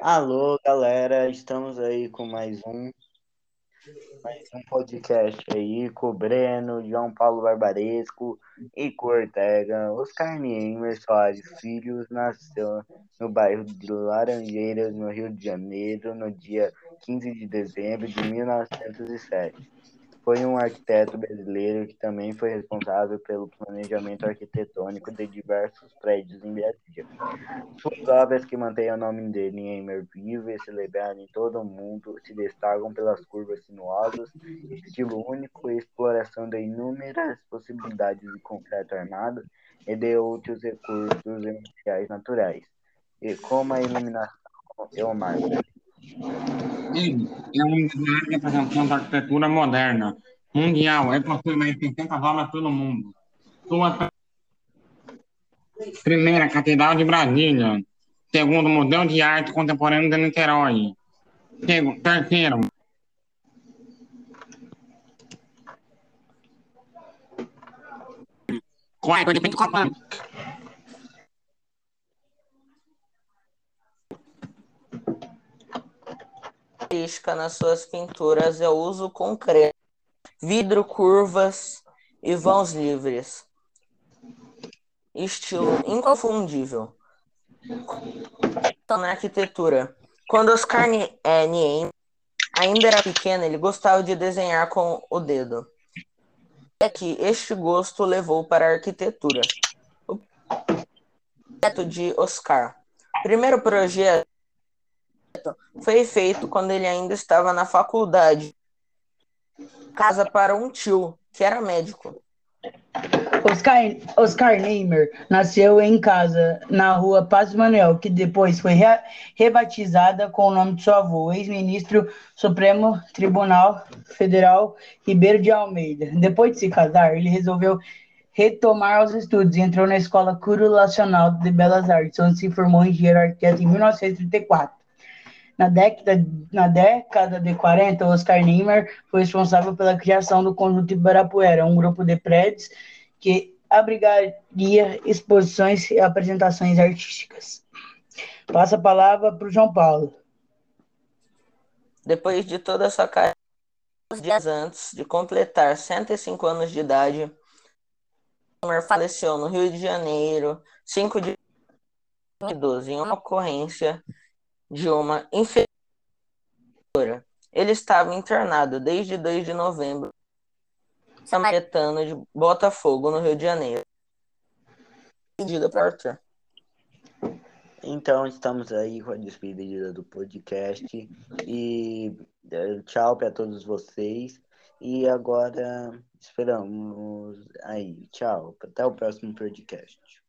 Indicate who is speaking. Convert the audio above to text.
Speaker 1: Alô, galera, estamos aí com mais um mais um podcast aí com o Breno, João Paulo Barbaresco e com Ortega. Oscar Niemer Soares Filhos nasceu no bairro de Laranjeiras, no Rio de Janeiro, no dia 15 de dezembro de 1907. Foi um arquiteto brasileiro que também foi responsável pelo planejamento arquitetônico de diversos prédios em Brasília. Suas obras que mantêm o nome dele em Eimer vivo e celebrado em todo o mundo se destacam pelas curvas sinuosas, estilo único e exploração de inúmeras possibilidades de concreto armado e de outros recursos e naturais, e como a iluminação e o.
Speaker 2: Ele é um dos representantes da arquitetura moderna mundial. É possível 600 obras pelo mundo. Sua primeira Catedral de Brasília. Segundo Museu de Arte Contemporânea de Niterói. Terceiro. Quarto de Pentecostal.
Speaker 3: característica nas suas pinturas é o uso concreto, vidro, curvas e vãos livres. Estilo inconfundível. Na arquitetura. Quando Oscar é, Niemeyer ainda era pequeno, ele gostava de desenhar com o dedo. É que este gosto levou para a arquitetura. O projeto de Oscar. Primeiro projeto foi feito quando ele ainda estava na faculdade. Casa para um tio, que era médico.
Speaker 4: Oscar, Oscar Neymer nasceu em casa, na rua Paz Manuel, que depois foi re, rebatizada com o nome de seu avô, ex-ministro Supremo Tribunal Federal Ribeiro de Almeida. Depois de se casar, ele resolveu retomar os estudos e entrou na Escola Curulacional de Belas Artes, onde se formou engenheiro arquiteto em 1934. Na década, na década de 40, Oscar Niemeyer foi responsável pela criação do Conjunto Ibirapuera, um grupo de prédios que abrigaria exposições e apresentações artísticas. Passa a palavra para o João Paulo.
Speaker 3: Depois de toda essa carreira, dias antes de completar 105 anos de idade, Niemeyer faleceu no Rio de Janeiro, 5 de 2012, em uma ocorrência de uma infecção. Ele estava internado desde 2 de novembro Samaritano de Botafogo, no Rio de Janeiro. Pedida para Arthur.
Speaker 1: Então, estamos aí com a despedida do podcast. E eh, tchau para todos vocês. E agora esperamos aí. Tchau. Até o próximo podcast.